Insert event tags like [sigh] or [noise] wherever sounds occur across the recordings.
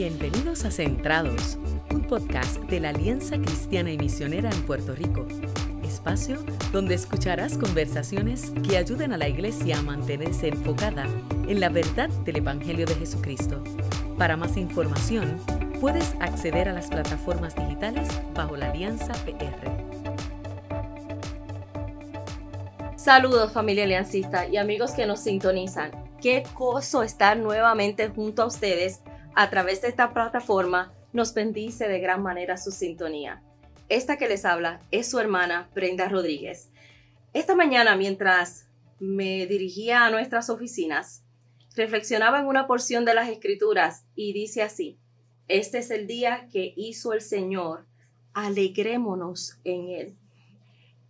Bienvenidos a Centrados, un podcast de la Alianza Cristiana y Misionera en Puerto Rico. Espacio donde escucharás conversaciones que ayuden a la iglesia a mantenerse enfocada en la verdad del Evangelio de Jesucristo. Para más información, puedes acceder a las plataformas digitales bajo la Alianza PR. Saludos familia aliancista y amigos que nos sintonizan. Qué gozo estar nuevamente junto a ustedes a través de esta plataforma. Nos bendice de gran manera su sintonía. Esta que les habla es su hermana Brenda Rodríguez. Esta mañana mientras me dirigía a nuestras oficinas, reflexionaba en una porción de las escrituras y dice así, este es el día que hizo el Señor, alegrémonos en él.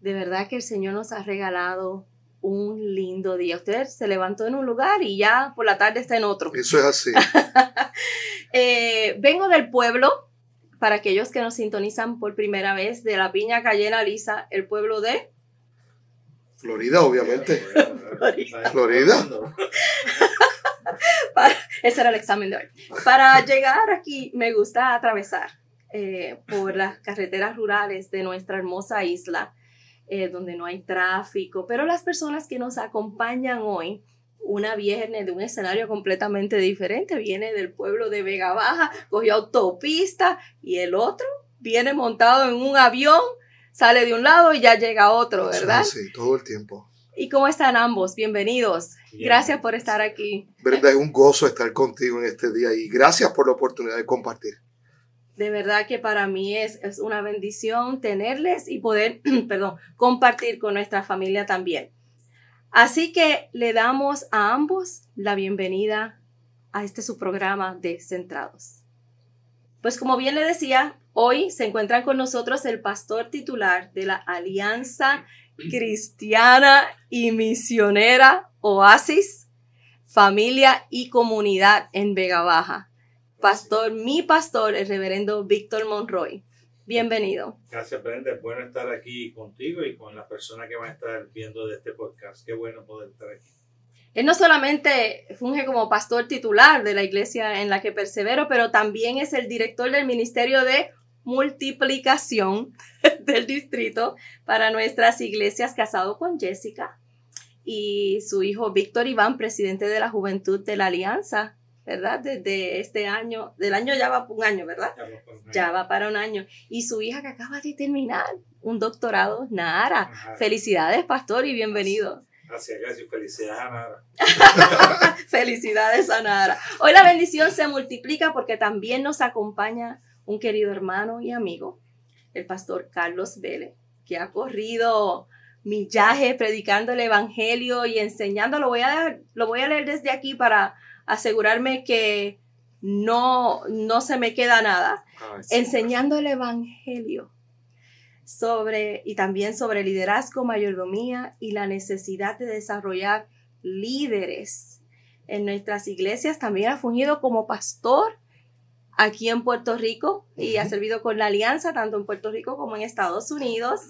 De verdad que el Señor nos ha regalado un lindo día. Usted se levantó en un lugar y ya por la tarde está en otro. Eso es así. [laughs] Eh, vengo del pueblo, para aquellos que nos sintonizan por primera vez, de la Piña Cayena Lisa, el pueblo de... Florida, obviamente. Florida. [laughs] ese era el examen de hoy. Para llegar aquí me gusta atravesar eh, por las carreteras rurales de nuestra hermosa isla eh, donde no hay tráfico, pero las personas que nos acompañan hoy, una viene de un escenario completamente diferente, viene del pueblo de Vega Baja, cogió autopista y el otro viene montado en un avión, sale de un lado y ya llega a otro, ¿verdad? Sí, todo el tiempo. ¿Y cómo están ambos? Bienvenidos. Gracias por estar aquí. Brenda, es un gozo estar contigo en este día y gracias por la oportunidad de compartir de verdad que para mí es, una bendición tenerles y poder, [clears throat] perdón, compartir con nuestra familia también. Así que le damos a ambos la bienvenida a este su programa de Centrados. Pues como bien le decía, hoy se encuentran con nosotros el pastor titular de la Alianza Cristiana y Misionera Oasis, Familia y Comunidad en Vega Baja pastor, mi pastor, el reverendo Víctor Monroy. Bienvenido. Gracias, Brenda. Es bueno estar aquí contigo y con las personas que van a estar viendo de este podcast. Qué bueno poder estar aquí. Él no solamente funge como pastor titular de la iglesia en la que persevero, pero también es el director del Ministerio de Multiplicación [laughs] del distrito para nuestras iglesias, casado con Jessica y su hijo Víctor Iván, presidente de la Juventud de la Alianza ¿verdad? Desde este año, del año ya va un año, ¿verdad? Ya va para un año. Y su hija que acaba de terminar un doctorado, Nara. Felicidades, pastor, y bienvenido. Gracias, gracias. Felicidades a Nara. [laughs] Felicidades a Nara. Hoy la bendición se multiplica porque también nos acompaña un querido hermano y amigo, el pastor Carlos Vélez, que ha corrido millaje predicando el evangelio y enseñando. Lo voy a, lo voy a leer desde aquí para asegurarme que no, no se me queda nada. Enseñando el Evangelio sobre, y también sobre liderazgo, mayordomía y la necesidad de desarrollar líderes en nuestras iglesias. También ha fungido como pastor aquí en Puerto Rico y ha servido con la alianza tanto en Puerto Rico como en Estados Unidos.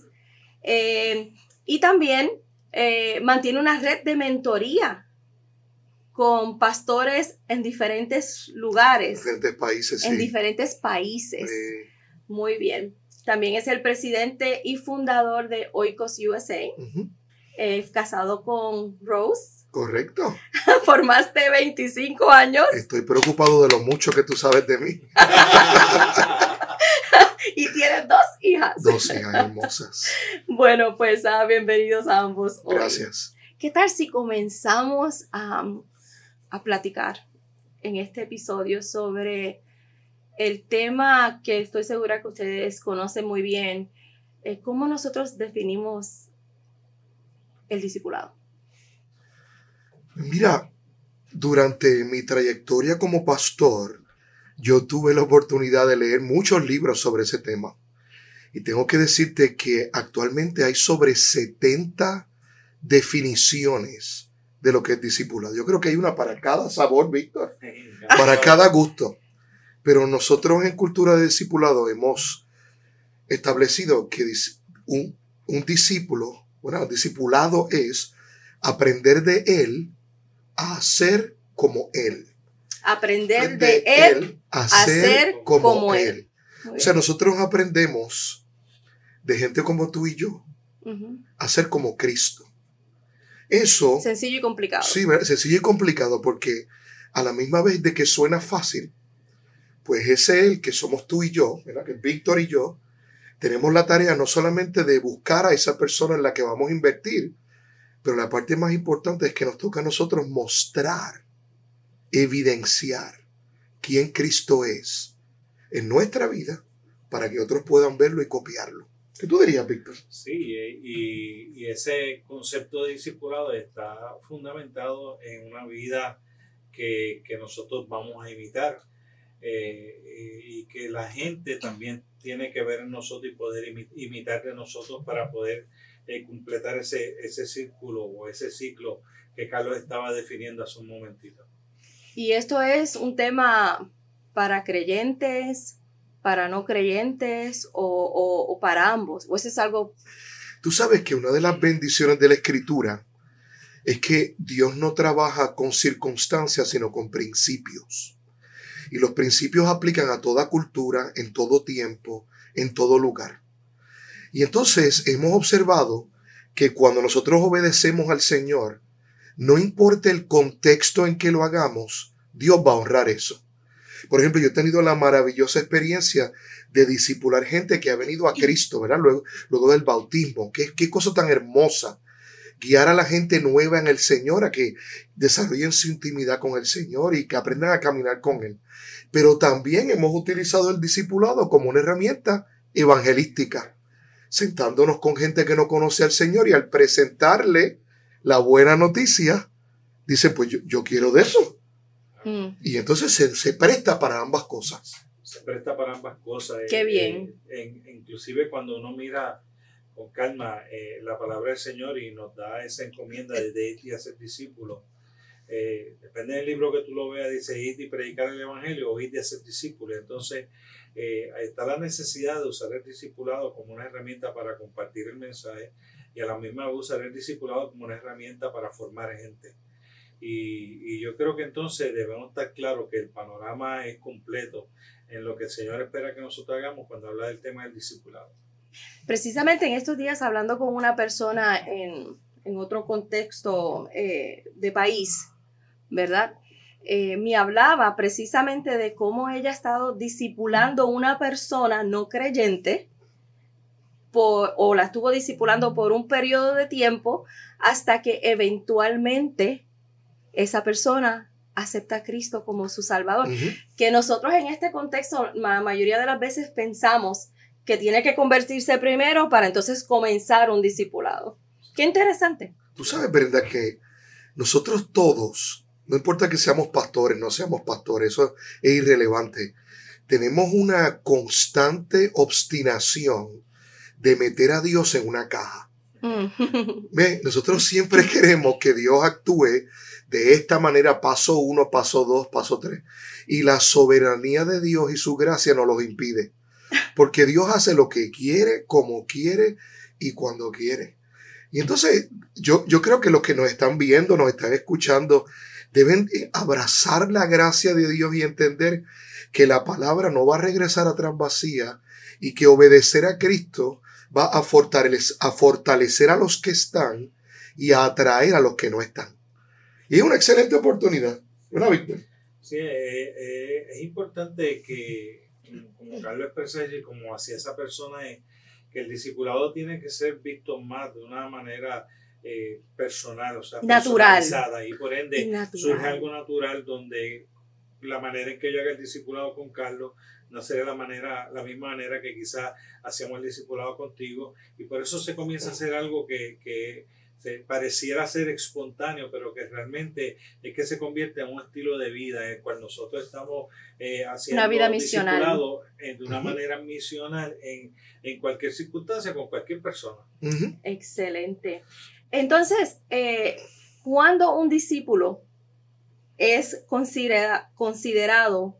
Eh, y también eh, mantiene una red de mentoría con pastores en diferentes lugares. Diferentes países. En diferentes países. Muy bien. También es el presidente y fundador de Oikos USA. Es casado con Rose. Correcto. [laughs] Por más de 25 años. Estoy preocupado de lo mucho que tú sabes de mí. [laughs] y tienes dos hijas. Dos hijas hermosas. Bueno, pues ah, bienvenidos a ambos. Gracias. ¿Qué tal si comenzamos a a platicar en este episodio sobre el tema que estoy segura que ustedes conocen muy bien, eh, cómo nosotros definimos el discipulado. Mira, durante mi trayectoria como pastor, yo tuve la oportunidad de leer muchos libros sobre ese tema. Y tengo que decirte que actualmente hay sobre 70 definiciones de lo que es discipulado. Yo creo que hay una para cada sabor, Víctor, para cada gusto. Pero nosotros en cultura de discipulado hemos establecido que un, un discípulo, bueno, discipulado es aprender de él a ser como él. Aprender de, él, a a ser ser como, como él. O sea, nosotros aprendemos de gente como tú y yo a ser como Cristo. Eso, Sencillo y complicado. sí, sencillo y complicado porque a la misma vez de que suena fácil, pues ese él que somos tú y yo, ¿verdad? que es Víctor y yo, tenemos la tarea no solamente de buscar a esa persona en la que vamos a invertir, pero la parte más importante es que nos toca a nosotros mostrar, evidenciar quién Cristo es en nuestra vida para que otros puedan verlo y copiarlo. ¿Qué tú dirías, Víctor? Sí, y, y ese concepto de discipulado está fundamentado en una vida que, que nosotros vamos a imitar eh, y que la gente también tiene que ver en nosotros y poder imi- imitar de nosotros para poder eh, completar ese, ese círculo o ese ciclo que Carlos estaba definiendo hace un momentito. Y esto es un tema para creyentes, para no creyentes o, para ambos. O eso es algo... Tú sabes que una de las bendiciones de la escritura es que Dios no trabaja con circunstancias, sino con principios. Y los principios aplican a toda cultura, en todo tiempo, en todo lugar. Y entonces hemos observado que cuando nosotros obedecemos al Señor, no importa el contexto en que lo hagamos, Dios va a honrar eso. Por ejemplo, yo he tenido la maravillosa experiencia de discipular gente que ha venido a Cristo, ¿verdad? Luego, luego del bautismo. ¿Qué, cosa tan hermosa. Guiar a la gente nueva en el Señor a que desarrollen su intimidad con el Señor y que aprendan a caminar con Él. Pero también hemos utilizado el discipulado como una herramienta evangelística, sentándonos con gente que no conoce al Señor y al presentarle la buena noticia, dice, pues yo quiero de eso. Mm, Y entonces se, se presta para ambas cosas. se presta para ambas cosas. Qué Eh, bien. eh, en- inclusive cuando uno mira con calma eh, la palabra del Señor y nos da esa encomienda de, de ir y hacer discípulos. eh, depende del libro que tú lo veas, dice ir y predicar el Evangelio o ir y hacer discípulos. Entonces, eh, está la necesidad de usar el discipulado como una herramienta para compartir el mensaje y a la misma vez usar el discipulado como una herramienta para formar gente. Y, y yo creo que entonces debemos estar claros que el panorama es completo en lo que el Señor espera que nosotros hagamos cuando habla del tema del discipulado. Precisamente en estos días hablando con una persona en, en otro contexto eh, de país, ¿verdad? Eh, me hablaba precisamente de cómo ella ha estado discipulando una persona no creyente por- o la estuvo discipulando por un periodo de tiempo hasta que eventualmente esa persona acepta a Cristo como su Salvador que nosotros en este contexto, la mayoría de las veces pensamos que tiene que convertirse primero para entonces comenzar un discipulado. Qué interesante. Tú sabes, Brenda, que nosotros todos, no importa que seamos pastores, no seamos pastores, eso es irrelevante, tenemos una constante obstinación de meter a Dios en una caja. Mm. [laughs] Ve, nosotros siempre [laughs] queremos que Dios actúe de esta manera, paso uno, paso dos, paso tres. Y la soberanía de Dios y su gracia nos los impide. Porque Dios hace lo que quiere, como quiere y cuando quiere. Y entonces yo, yo creo que los que nos están viendo, nos están escuchando, deben abrazar la gracia de Dios y entender que la palabra no va a regresar atrás vacía y que obedecer a Cristo va a fortalecer, a fortalecer a los que están y a atraer a los que no están. Y es una excelente oportunidad, ¿verdad, Víctor? Sí, eh, eh, es importante que, como- Carlos expresa y como hacía esa persona, es que el discipulado tiene que ser visto más de una manera eh, personal, o sea, Natural. personalizada, y por ende Y natural. surge algo natural donde la manera en que yo haga el discipulado con Carlos no sería la manera, la misma manera que quizás hacíamos el discipulado contigo, y por eso se comienza a hacer algo que, que se pareciera ser espontáneo, pero que realmente es que se convierte en un estilo de vida en el cual nosotros estamos eh, haciendo Una vida misional. discipulado, eh, de una manera misional en, en cualquier circunstancia, con cualquier persona. Excelente. Entonces, eh, cuando un discípulo es considera- considerado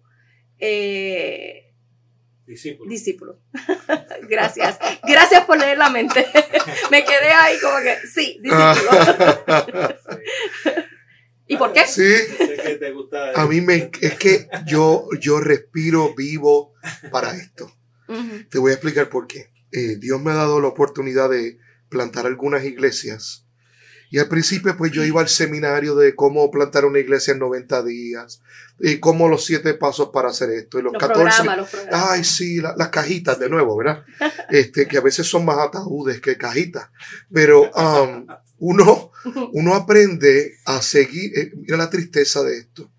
eh, Discípulo. discípulo. [laughs] Gracias. Gracias por leer la mente. [laughs] Me quedé ahí como que, sí, discípulo. [laughs] ¿Y por qué? Sí. ¿Qué te gusta? A mí me, es que yo, yo respiro vivo para esto. Te voy a explicar por qué. Eh, Dios me ha dado la oportunidad de plantar algunas iglesias. Y al principio, pues yo iba al seminario de cómo plantar una iglesia en 90 días, y cómo los siete pasos para hacer esto, y los, Los 14. programas, los programas. Ay, sí, la- las cajitas de nuevo, ¿verdad? [laughs] Este, que a veces son más ataúdes que cajitas. Pero um, uno, uno aprende a seguir, eh, mira la tristeza de esto.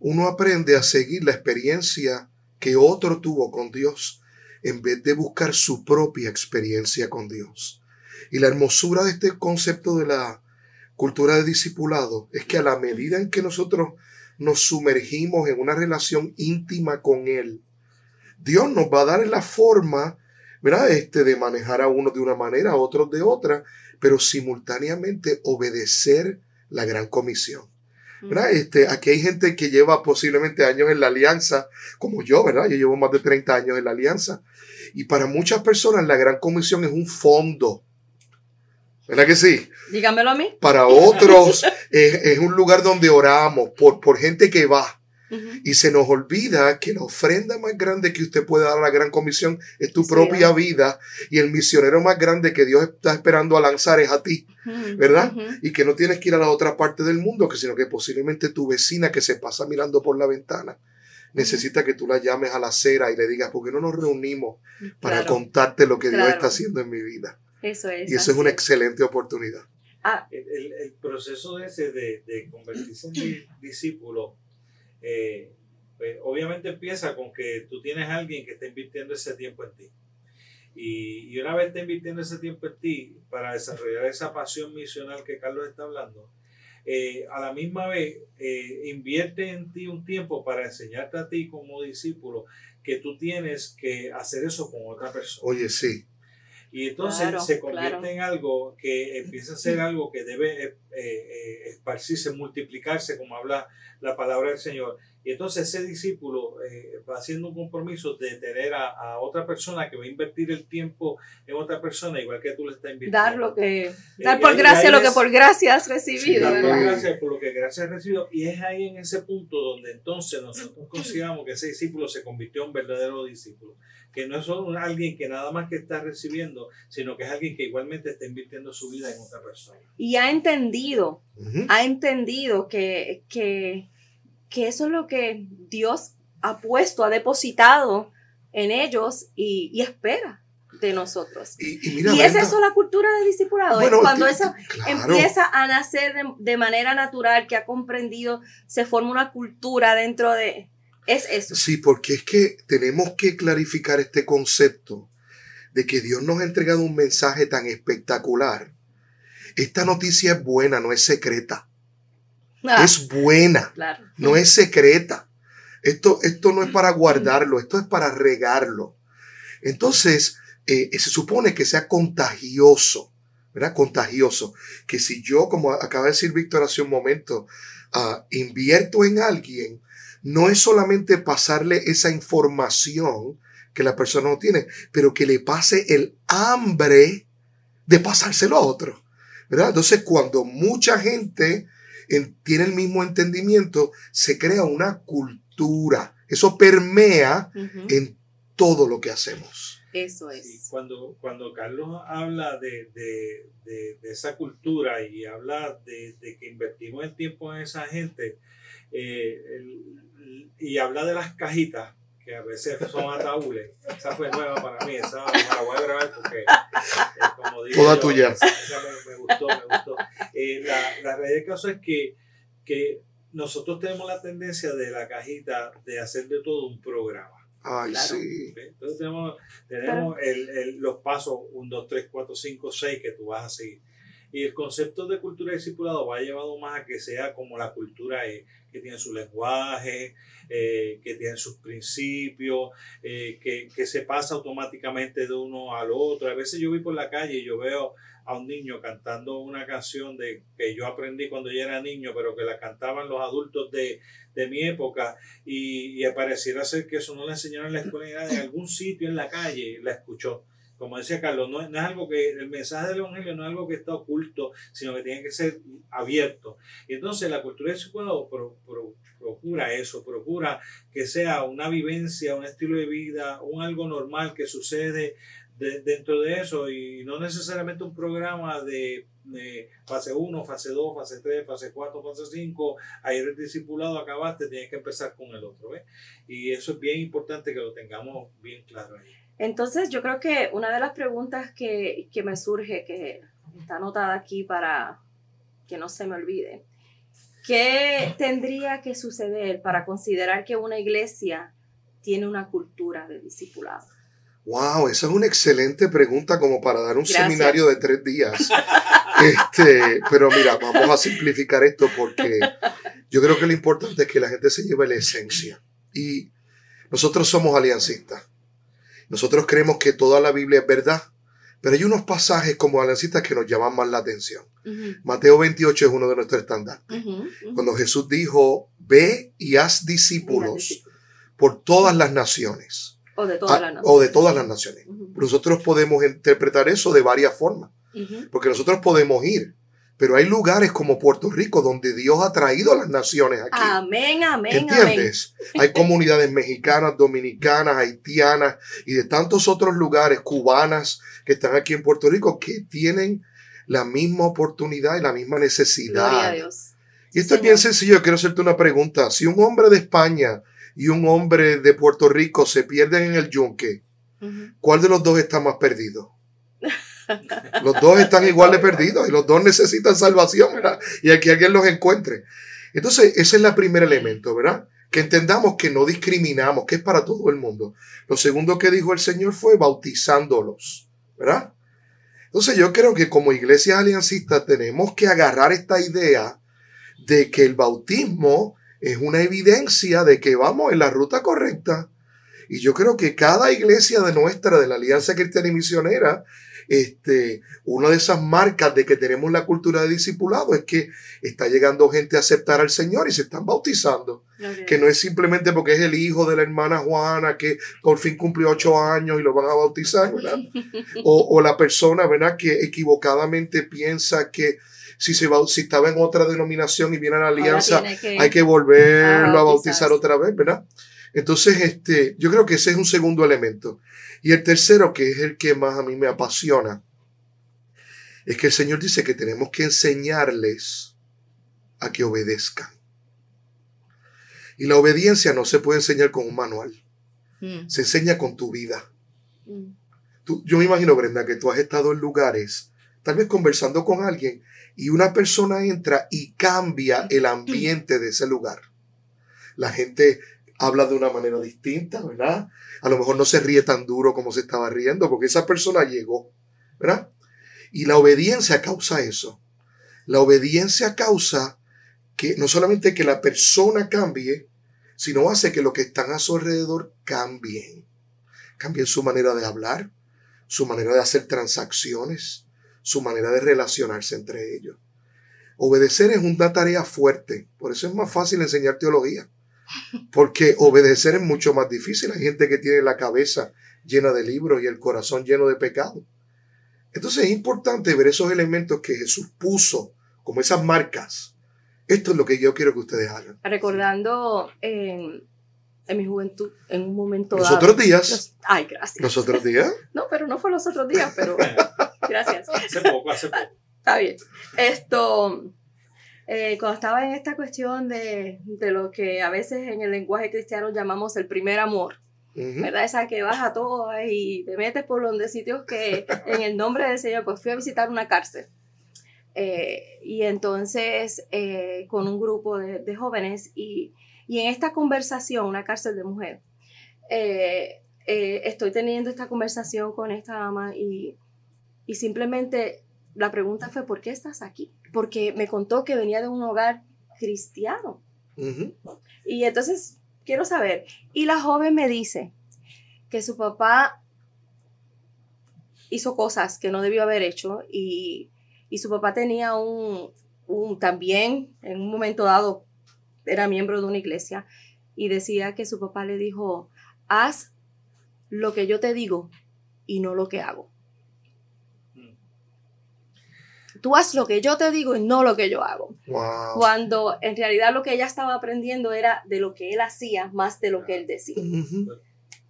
Uno aprende a seguir la experiencia que otro tuvo con Dios en vez de buscar su propia experiencia con Dios. Y la hermosura de este concepto de la cultura de discipulado es que a la medida en que nosotros nos sumergimos en una relación íntima con Él, Dios nos va a dar la forma, ¿verdad? Este, de manejar a unos de una manera, a otros de otra, pero simultáneamente obedecer la gran comisión. ¿verdad? Este, aquí hay gente que lleva posiblemente años en la alianza, como yo, ¿verdad? Yo llevo más de 30 años en la alianza. Y para muchas personas la gran comisión es un fondo. ¿Verdad que sí? Dígamelo a mí. Para otros es, es un lugar donde oramos por, por gente que va. Y se nos olvida que la ofrenda más grande que usted puede dar a la gran comisión es tu Sí, propia vida. Y el misionero más grande que Dios está esperando a lanzar es a ti. ¿verdad? Y que no tienes que ir a la otra parte del mundo, que sino que posiblemente tu vecina que se pasa mirando por la ventana necesita que tú la llames a la acera y le digas, ¿por qué no nos reunimos para Claro. contarte lo que Dios está haciendo en mi vida? Eso es. Y eso es una excelente oportunidad. Ah, el, el- el proceso ese de, de convertirse en di- [clears throat] discípulo, eh, pues, obviamente empieza con que tú tienes a alguien que está invirtiendo ese tiempo en ti. Y, y una vez está invirtiendo ese tiempo en ti para desarrollar esa pasión misional que Carlos está hablando, eh, a la misma vez eh, invierte en ti un tiempo para enseñarte a ti como discípulo que tú tienes que hacer eso con otra persona. Oye, sí. Y entonces Claro, se convierte claro. en algo que empieza a ser algo que debe eh, eh, esparcirse, multiplicarse, como habla la palabra del Señor. Y entonces ese discípulo eh, va haciendo un compromiso de tener a, a otra persona que va a invertir el tiempo en otra persona, igual que tú le estás invirtiendo. dar lo que. Eh, Dar por gracia ahí lo que es- por gracia has recibido. Dar por gracias por lo que gracias has recibido. Y es ahí en ese punto donde entonces nosotros [clears throat] consideramos que ese discípulo se convirtió en un verdadero discípulo. Que no es solo alguien que nada más que está recibiendo, sino que es alguien que igualmente está invirtiendo su vida en otra persona. Y ha entendido, Ha entendido que, que, que eso es lo que Dios ha puesto, ha depositado en ellos y, y espera de nosotros. Y, y mira, y es eso la cultura de discipulado. bueno, cuando ti- esa claro. empieza a nacer de, de manera natural, que ha comprendido, se forma una cultura dentro de... Es eso. Sí, porque es que tenemos que clarificar este concepto de que Dios nos ha entregado un mensaje tan espectacular. Esta noticia es buena, no es secreta. Ah, Es buena. claro. no es secreta. Esto, esto no es para guardarlo, esto es para regarlo. Entonces, eh, se supone que sea contagioso, ¿verdad? Contagioso. Que si yo, como acaba de decir Víctor hace un momento, ah, invierto en alguien, no es solamente pasarle esa información que la persona no tiene, pero que le pase el hambre de pasárselo a otro, ¿verdad? Entonces, cuando mucha gente en- tiene el mismo entendimiento, se crea una cultura. Eso permea en todo lo que hacemos. Eso Sí, es. cuando, cuando Carlos habla de, de- de- de esa cultura y habla de, de que invertimos el tiempo en esa gente eh, el- y habla de las cajitas, que a veces son ataúdes, esa fue nueva para mí, esa me la voy a grabar porque, eh, como digo, Toda yo, tuya. esa me, me gustó, me gustó. Eh, la, la realidad del caso es que, que nosotros tenemos la tendencia de la cajita de hacer de todo un programa. Ay, Claro. sí. Entonces tenemos, tenemos el- el- los pasos 1, 2, 3, 4, 5, 6 que tú vas a seguir. Y el concepto de cultura discipulado va llevado más a que sea como la cultura es, que tiene su lenguaje, eh, que tiene sus principios, eh, que, que se pasa automáticamente de uno al otro. A veces yo voy por la calle y yo veo a un niño cantando una canción de que yo aprendí cuando yo era niño, pero que la cantaban los adultos de, de mi época y, y pareciera ser que eso no le enseñaron en la escuela en algún sitio en la calle la escuchó. Como decía Carlos, no, es algo que, el mensaje del Evangelio no es algo que está oculto, sino que tiene que ser abierto. Y entonces la cultura del psicólogo procura eso, procura que sea una vivencia, un estilo de vida, un algo normal que sucede dentro de eso y no necesariamente un programa de, fase 1, fase 2, fase 3, fase 4, fase 5, ayer el discipulado acabaste, tienes que empezar con el otro. Y eso es bien importante que lo tengamos bien claro ahí. Entonces, yo creo que una de las preguntas que, que me surge, que está anotada aquí para que no se me olvide, ¿qué tendría que suceder para considerar que una iglesia tiene una cultura de discipulado? Wow, esa es una excelente pregunta como para dar un seminario de tres días. [laughs] Este, pero mira, vamos a simplificar esto porque yo creo que lo importante es que la gente se lleve la esencia. Y nosotros somos aliancistas. Nosotros creemos que toda la Biblia es verdad, pero hay unos pasajes como aliancistas que nos llaman más la atención. Mateo 28 es uno de nuestros estándares. Cuando Jesús dijo, ve y haz discípulos por todas las naciones o de todas, ah, las, naciones. O de todas las naciones. Nosotros podemos interpretar eso de varias formas. Porque nosotros podemos ir, pero hay lugares como Puerto Rico donde Dios ha traído a las naciones aquí. Amén, amén. ¿Entiendes? Hay comunidades mexicanas, dominicanas, haitianas y de tantos otros lugares, cubanas, que están aquí en Puerto Rico, que tienen la misma oportunidad y la misma necesidad. Gloria a Dios. Y esto es bien sencillo. Quiero hacerte una pregunta. Si un hombre de España y un hombre de Puerto Rico se pierden en el yunque, ¿cuál de los dos está más perdido? [laughs] Los dos están igual de perdidos y los dos necesitan salvación, ¿verdad? Y hay que alguien los encuentre. Entonces, ese es el primer elemento, ¿verdad? Que entendamos que no discriminamos, que es para todo el mundo. Lo segundo que dijo el Señor fue bautizándolos, ¿verdad? Entonces yo creo que como iglesia aliancista tenemos que agarrar esta idea de que el bautismo es una evidencia de que vamos en la ruta correcta. Y yo creo que cada iglesia de nuestra, de la Alianza Cristiana y Misionera, este, una de esas marcas de que tenemos la cultura de discipulado es que está llegando gente a aceptar al Señor y se están bautizando. Que no es simplemente porque es el hijo de la hermana Juana que por fin cumplió ocho años y lo van a bautizar, ¿verdad? [laughs] o, o la persona, ¿verdad? Que equivocadamente piensa que si, se si estaba en otra denominación y viene a la alianza, hay que volverlo a bautizar otra vez, ¿verdad? Entonces, este, yo creo que ese es un segundo elemento. Y el tercero, que es el que más a mí me apasiona, es que el Señor dice que tenemos que enseñarles a que obedezcan. Y la obediencia no se puede enseñar con un manual. Mm. Se enseña con tu vida. Mm. yo me imagino, Brenda, que tú has estado en lugares, tal vez conversando con alguien, y una persona entra y cambia el ambiente de ese lugar. La gente habla de una manera distinta, ¿verdad? A lo mejor no se ríe tan duro como se estaba riendo porque esa persona llegó, ¿verdad? Y la obediencia causa eso. La obediencia causa que no solamente que la persona cambie, sino hace que lo que están a su alrededor cambien. Cambien su manera de hablar, su manera de hacer transacciones, su manera de relacionarse entre ellos. Obedecer es una tarea fuerte, por eso es más fácil enseñar teología, porque obedecer es mucho más difícil. Hay gente que tiene la cabeza llena de libros y el corazón lleno de pecado. Entonces es importante ver esos elementos que Jesús puso como esas marcas. Esto es lo que yo quiero que ustedes hagan. Recordando en, en mi juventud, en un momento Los otros días. ay, gracias. Los otros días. [laughs] no, pero no fue los otros días, pero [laughs] Gracias. Hace poco, hace poco. Está bien. Esto, eh, cuando estaba en esta cuestión de, de, lo que a veces en el lenguaje cristiano llamamos el primer amor, ¿verdad? Esa que vas a todo y te metes por donde sitios que [laughs] en el nombre del Señor, pues fui a visitar una cárcel. Eh, y entonces eh, con un grupo de, de jóvenes y, y, en esta conversación, una cárcel de mujeres, estoy teniendo esta conversación con esta dama y y simplemente la pregunta fue, ¿por qué estás aquí? Porque me contó que venía de un hogar cristiano. Y entonces, quiero saber, y la joven me dice que su papá hizo cosas que no debió haber hecho y, y su papá tenía un, un, también, en un momento dado, era miembro de una iglesia y decía que su papá le dijo, haz lo que yo te digo y no lo que hago. Mm. Tú haz lo que yo te digo y no lo que yo hago. Wow. Cuando en realidad lo que ella estaba aprendiendo era de lo que él hacía más de lo que él decía. Ujú.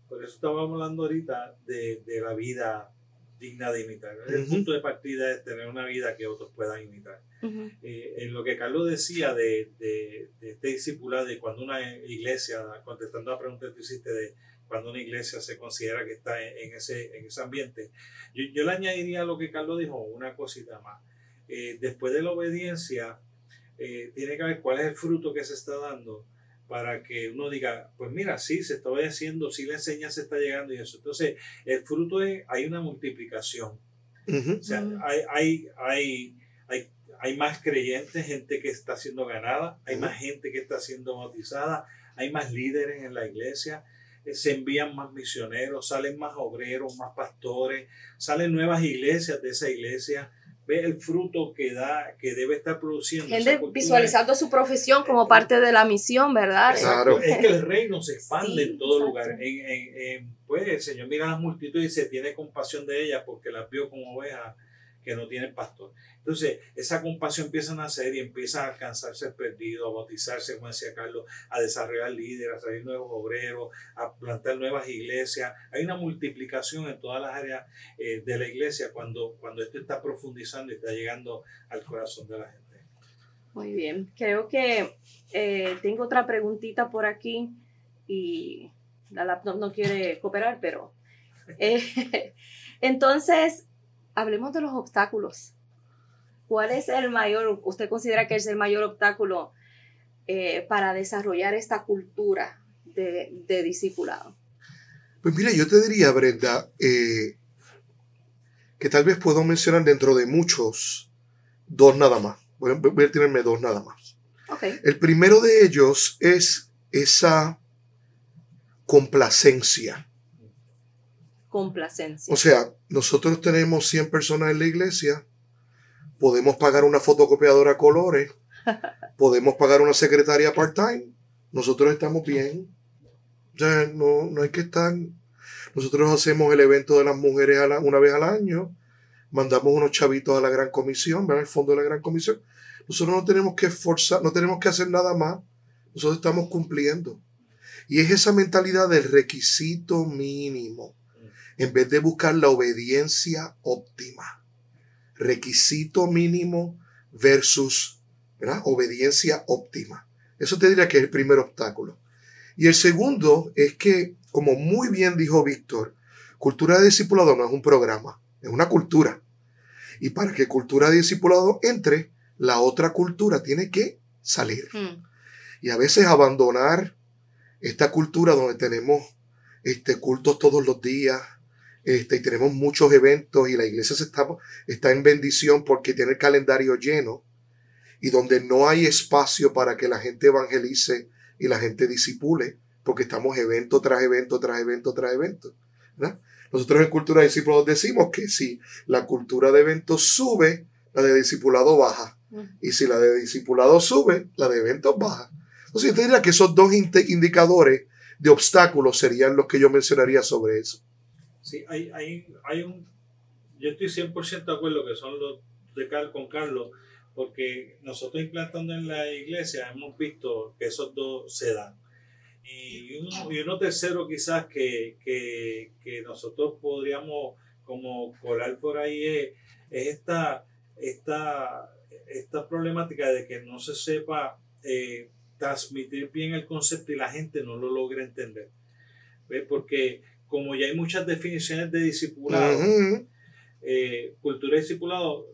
Por eso estábamos hablando ahorita de, de la vida digna de imitar. El Ujú. punto de partida es tener una vida que otros puedan imitar. Ujú. Eh, en lo que Carlos decía de, de, de este discipulado, de cuando una iglesia, contestando la pregunta que tú hiciste de cuando una iglesia se considera que está en, en ese, en ese ambiente, yo, yo le añadiría a lo que Carlos dijo una cosita más. Eh, después de la obediencia, eh, tiene que ver cuál es el fruto que se está dando para que uno diga, pues mira, sí, se está obedeciendo, sí la enseñanza está llegando y eso. Entonces, el fruto es, hay una multiplicación. O sea, hay, hay, hay, hay, hay más creyentes, gente que está siendo ganada, hay más gente que está siendo bautizada, hay más líderes en la iglesia, eh, se envían más misioneros, salen más obreros, más pastores, salen nuevas iglesias de esa iglesia. Ve el fruto que da, que debe estar produciendo. cultura. visualizando su profesión como parte de la misión, ¿verdad? Claro. Es que el reino se expande Sí, en todo exacto. lugar. En, en- en- pues el Señor mira a las multitudes y se tiene compasión de ellas porque las vio como ovejas que no tienen pastor. Entonces, esa compasión empieza a nacer y empieza a alcanzarse el perdido, a bautizarse, como decía Carlos, a desarrollar líderes, a traer nuevos obreros, a plantar nuevas iglesias. Hay una multiplicación en todas las áreas eh, de la iglesia cuando, cuando esto está profundizando y está llegando al corazón de la gente. Muy bien. Creo que eh, tengo otra preguntita por aquí y la laptop no quiere cooperar, pero... eh, [laughs] entonces, hablemos de los obstáculos. ¿Cuál es el mayor, usted considera que es el mayor obstáculo eh, para desarrollar esta cultura de, de discipulado? Pues mira, yo te diría, Brenda, eh, que tal vez puedo mencionar dentro de muchos dos nada más. Voy a, voy a tenerme dos nada más. Ok. El primero de ellos es esa complacencia. Complacencia. O sea, nosotros tenemos 100 personas en la iglesia, podemos pagar una fotocopiadora a colores, [laughs] podemos pagar una secretaria part-time, nosotros estamos bien. Sea, no, no hay que estar. Nosotros hacemos el evento de las mujeres a la- una vez al año, mandamos unos chavitos a la gran comisión, ¿verdad? Al fondo de la gran comisión. Nosotros no tenemos que esforzar, no tenemos que hacer nada más. Nosotros estamos cumpliendo. Y es esa mentalidad del requisito mínimo en vez de buscar la obediencia óptima. Requisito mínimo versus ¿verdad? obediencia óptima. Eso te diría que es el primer obstáculo. Y el segundo es que, como muy bien dijo Víctor, cultura de discipulado no es un programa, es una cultura. Y para que cultura de discipulado entre, la otra cultura tiene que salir Hmm. y a veces abandonar esta cultura donde tenemos este, cultos todos los días este, y tenemos muchos eventos y la iglesia se está, está en bendición porque tiene el calendario lleno y donde no hay espacio para que la gente evangelice y la gente disipule porque estamos evento tras evento tras evento tras evento. ¿verdad? Nosotros en Cultura de Discípulos decimos que si la cultura de eventos sube, la de discipulado baja. Y si la de discipulado sube, la de eventos baja. Entonces yo te diría que esos dos indicadores de obstáculos serían los que yo mencionaría sobre eso. Sí, hay, hay, hay un. Yo estoy 100% de acuerdo que son los de Carl con Carlos, porque nosotros implantando en la iglesia hemos visto que esos dos se dan. Y uno, y uno tercero quizás que, que, que nosotros podríamos como colar por ahí es, es esta, esta, esta problemática de que no se sepa eh, transmitir bien el concepto y la gente no lo logra entender. ¿Ve? Porque como ya hay muchas definiciones de discipulado, eh, cultura de discipulado,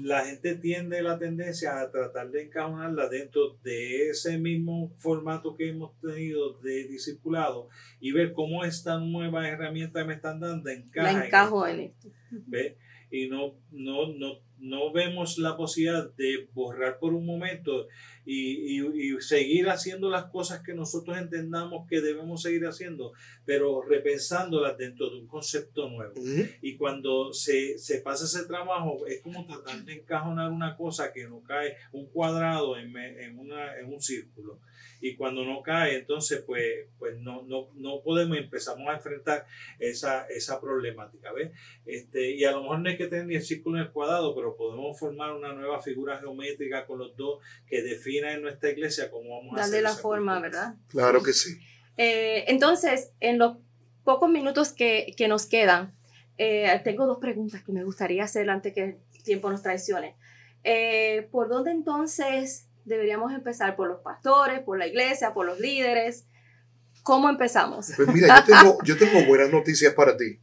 la gente tiende la tendencia a tratar de encajonarla dentro de ese mismo formato que hemos tenido de discipulado y ver cómo esta nueva herramienta que me están dando encaja La en encajo en esto. ¿ve? y no, no, no, no vemos la posibilidad de borrar por un momento y, y, seguir haciendo las cosas que nosotros entendamos que debemos seguir haciendo, pero repensándolas dentro de un concepto nuevo. Y cuando se, se, pasa ese trabajo, es como tratar de encajonar una cosa que no cae un cuadrado en, en, una, en un círculo y cuando no cae, entonces pues, pues no, no, no podemos, empezamos a enfrentar esa, esa problemática, ¿ves? Este, y a lo mejor no hay que tener ni el círculo ni el cuadrado, pero podemos formar una nueva figura geométrica con los dos que defina en nuestra iglesia cómo vamos a hacer. la forma, ¿verdad? Claro que sí. Eh, entonces, en los pocos minutos que, que nos quedan, eh, tengo dos preguntas que me gustaría hacer antes que el tiempo nos traicione. Eh, ¿Por dónde entonces deberíamos empezar por los pastores, por la iglesia, por los líderes. ¿Cómo empezamos? Pues mira, yo tengo, yo tengo [laughs] buenas noticias para ti.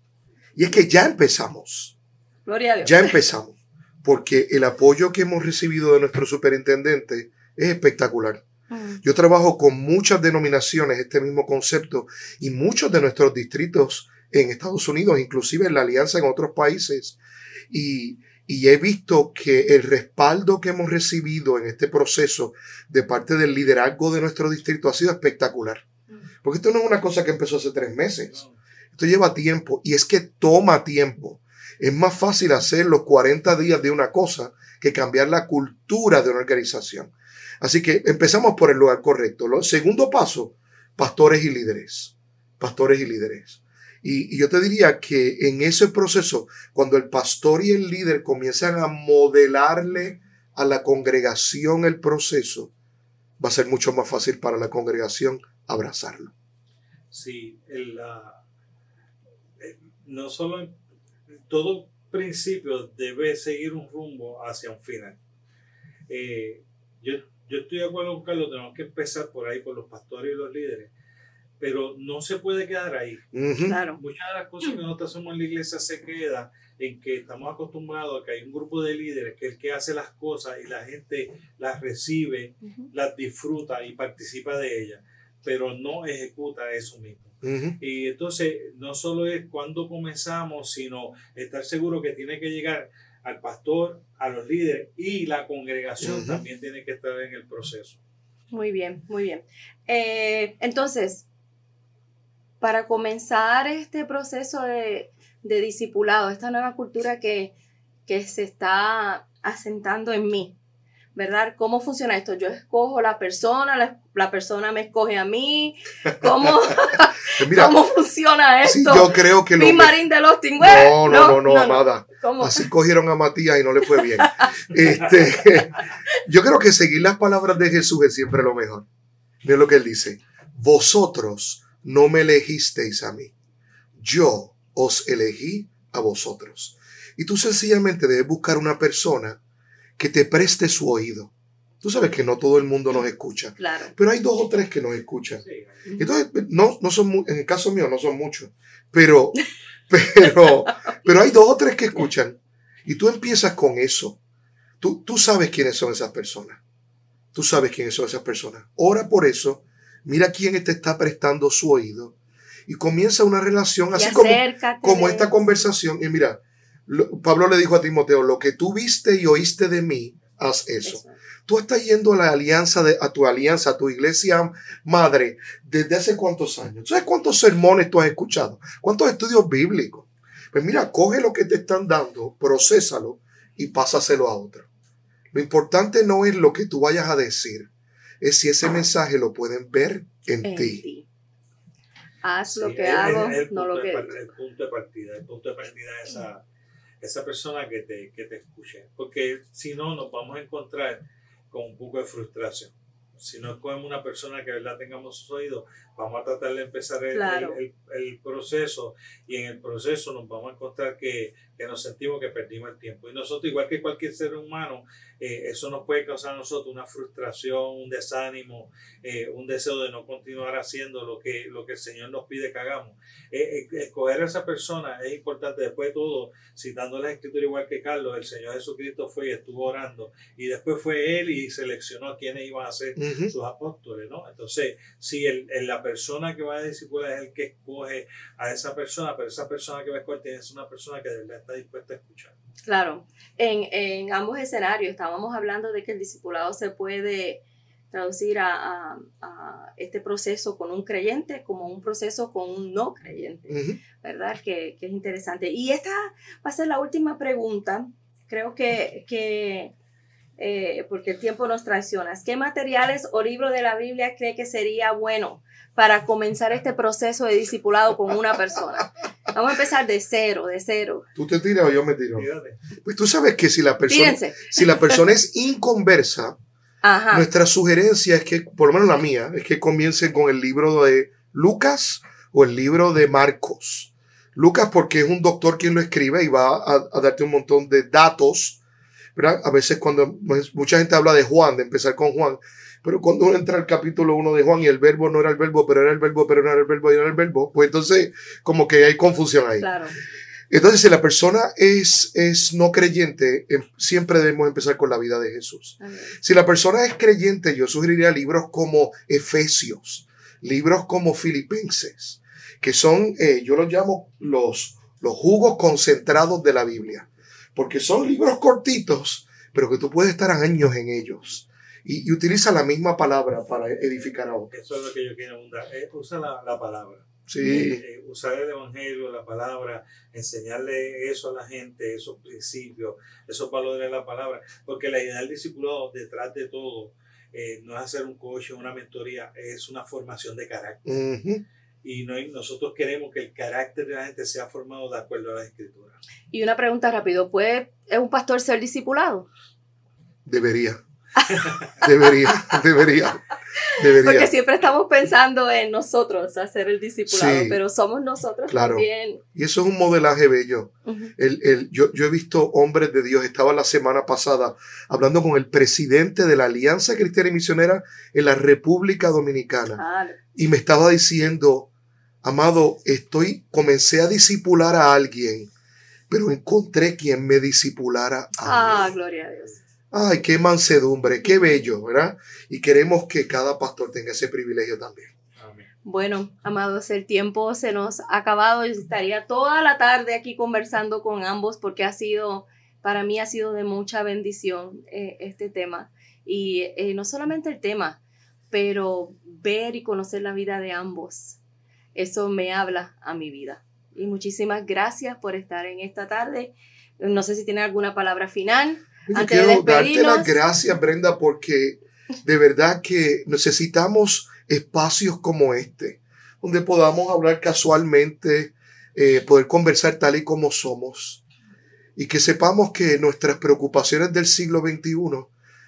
Y es que ya empezamos. Gloria a Dios. Ya empezamos. Porque el apoyo que hemos recibido de nuestro superintendente es espectacular. Mm. Yo trabajo con muchas denominaciones este mismo concepto y muchos de nuestros distritos en Estados Unidos, inclusive en la alianza en otros países. Y y he visto que el respaldo que hemos recibido en este proceso de parte del liderazgo de nuestro distrito ha sido espectacular. Mm. Porque esto no es una cosa que empezó hace tres meses. Esto lleva tiempo y es que toma tiempo. Es más fácil hacer los 40 días de una cosa que cambiar la cultura de una organización. Así que empezamos por el lugar correcto. El segundo paso, pastores y líderes. Pastores y líderes. Y, yo te diría que en ese proceso, cuando el pastor y el líder comienzan a modelarle a la congregación el proceso, va a ser mucho más fácil para la congregación abrazarlo. Sí, el, eh, no solo todo principio debe seguir un rumbo hacia un final. Eh, yo, yo estoy de acuerdo con Carlos, tenemos que empezar por ahí, por los pastores y los líderes pero no se puede quedar ahí. claro. Muchas de las cosas que nosotros hacemos en la iglesia se queda en que estamos acostumbrados a que hay un grupo de líderes que es el que hace las cosas y la gente las recibe, las disfruta y participa de ellas, pero no ejecuta eso mismo. Y entonces no solo es cuando comenzamos, sino estar seguro que tiene que llegar al pastor, a los líderes y la congregación también tiene que estar en el proceso. Muy bien, muy bien. Eh, entonces, para comenzar este proceso de, de discipulado, esta nueva cultura que, que se está asentando en mí, ¿verdad? ¿Cómo funciona esto? Yo escojo la persona, la, persona me escoge a mí. ¿Cómo, [laughs] pues ¿cómo funciona esto? yo creo que lo marín de los no, no, no, no, amada. Así cogieron a Matías y no le fue bien. este, [laughs] yo creo que seguir las palabras de Jesús es siempre lo mejor. Miren lo que él dice. Vosotros no me elegisteis a mí, yo os elegí a vosotros. Y tú sencillamente debes buscar una persona que te preste su oído. Tú sabes que no todo el mundo nos escucha. Claro. Pero hay dos o tres que nos escuchan. Entonces, no, no son, en el caso mío no son muchos. Pero, [laughs] pero, pero hay dos o tres que escuchan. Y tú empiezas con eso. Tú, tú sabes quiénes son esas personas. Tú sabes quiénes son esas personas. Ora por eso mira quién te está prestando su oído. Y comienza una relación así como, como esta conversación. Y mira, Pablo le dijo a Timoteo, lo que tú viste y oíste de mí, haz eso. Tú estás yendo a la alianza, de, a tu alianza, a tu iglesia madre, desde hace cuántos años. ¿Sabes cuántos sermones tú has escuchado? ¿Cuántos estudios bíblicos? Pues mira, coge lo que te están dando, procésalo y pásaselo a otro. Lo importante no es lo que tú vayas a decir, es si ese mensaje lo pueden ver en, ti. Haz lo que hago, no lo que... El punto de partida, el punto de partida es esa, esa persona que te, que te escuche. Porque si no, nos vamos a encontrar con un poco de frustración. Si no escogemos una persona que verdad tengamos sus oídos, vamos a tratar de empezar el, el, el, proceso y en el proceso nos vamos a encontrar que, que, nos sentimos que perdimos el tiempo. Y nosotros, igual que cualquier ser humano, eh, eso nos puede causar a nosotros una frustración, un desánimo, eh, un deseo de no continuar haciendo lo que, lo que el Señor nos pide que hagamos. Eh, escoger a esa persona es importante. Después de todo, citando la escritura igual que Carlos, el Señor Jesucristo fue y estuvo orando y después fue Él y seleccionó a quienes iban a ser sus apóstoles, ¿no? Entonces, si el, la persona que va a discipular es el que escoge a esa persona, pero esa persona que va a escoger es una persona que de verdad está dispuesta a escuchar. Claro, en, en ambos escenarios estábamos hablando de que el discipulado se puede traducir a, a, a, este proceso con un creyente como un proceso con un no creyente, Ujú. ¿verdad? Que, que es interesante. Y esta va a ser la última pregunta. Creo que, que eh, porque el tiempo nos traiciona. ¿Qué materiales o libro de la Biblia cree que sería bueno para comenzar este proceso de discipulado con una persona? Vamos a empezar de cero, de cero. ¿Tú te tiras o yo me tiro? Pues tú sabes que si la persona, Tírense. si la persona es inconversa, Ajá. nuestra sugerencia es que, por lo menos la mía, es que comiencen con el libro de Lucas o el libro de Marcos. Lucas porque es un doctor quien lo escribe y va a, a darte un montón de datos, ¿verdad? A veces cuando pues, mucha gente habla de Juan, de empezar con Juan, pero cuando uno entra al capítulo 1 de Juan y el verbo no era el verbo, pero era el verbo, pero no era el verbo, y era el verbo, pues entonces como que hay confusión ahí. Claro. Entonces, si la persona es, es no creyente, em- siempre debemos empezar con la vida de Jesús. Amén. Si la persona es creyente, yo sugeriría libros como Efesios, libros como Filipenses, que son, eh, yo los llamo los, los jugos concentrados de la Biblia, porque son libros cortitos, pero que tú puedes estar años en ellos. Y, y utiliza la misma palabra para edificar a otros. Eso es lo que yo quiero abundar. Eh, usa la, la palabra. Sí, Eh, usar el evangelio, la palabra, enseñarle eso a la gente, esos principios, esos valores de la palabra. Porque la idea del discipulado, detrás de todo, eh, no es hacer un coche, una mentoría, es una formación de carácter. ujú, Y no, nosotros queremos que el carácter de la gente sea formado de acuerdo a la escritura. Y una pregunta rápido, ¿puede un pastor ser discipulado? debería. [laughs] Debería, debería, debería. Porque siempre estamos pensando en nosotros hacer el discipulado, Sí. pero somos nosotros Claro. también. Y eso es un modelaje bello. Ujú. El, el- yo, yo he visto hombres de Dios, estaba la semana pasada hablando con el presidente de la Alianza Cristiana y Misionera en la República Dominicana Ah, y me estaba diciendo, amado, estoy, comencé a disipular a alguien, pero encontré quien me disipulara a ah, mí. gloria a Dios. Ay, qué mansedumbre, qué bello, ¿verdad? Y queremos que cada pastor tenga ese privilegio también. Amén. Bueno, amados, el tiempo se nos ha acabado y estaría toda la tarde aquí conversando con ambos porque ha sido, para mí ha sido de mucha bendición eh, este tema. Y eh, no solamente el tema, pero ver y conocer la vida de ambos. Eso me habla a mi vida. Y muchísimas gracias por estar en esta tarde. No sé si tiene alguna palabra final. Yo Antes de quiero darte despedirnos. las gracias, Brenda, porque de verdad que necesitamos espacios como este, donde podamos hablar casualmente, eh, poder conversar tal y como somos, y que sepamos que nuestras preocupaciones del siglo XXI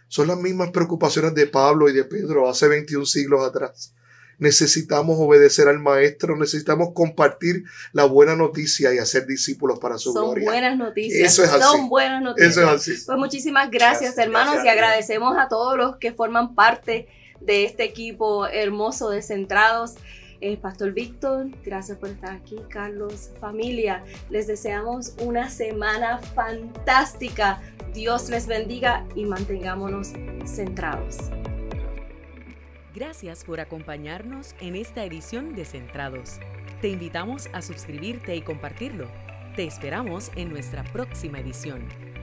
son las mismas preocupaciones de Pablo y de Pedro hace 21 siglos atrás. Necesitamos obedecer al Maestro, necesitamos compartir la buena noticia y hacer discípulos para su Son gloria. buenas noticias. Eso es así. Son buenas noticias. Eso es así. Pues muchísimas gracias, Gracias, hermanos, gracias. y agradecemos a todos los que forman parte de este equipo hermoso de Centrados. Eh, Pastor Víctor, gracias por estar aquí. Carlos, familia, les deseamos una semana fantástica. Dios les bendiga y mantengámonos centrados. Gracias por acompañarnos en esta edición de Centrados. Te invitamos a suscribirte y compartirlo. Te esperamos en nuestra próxima edición.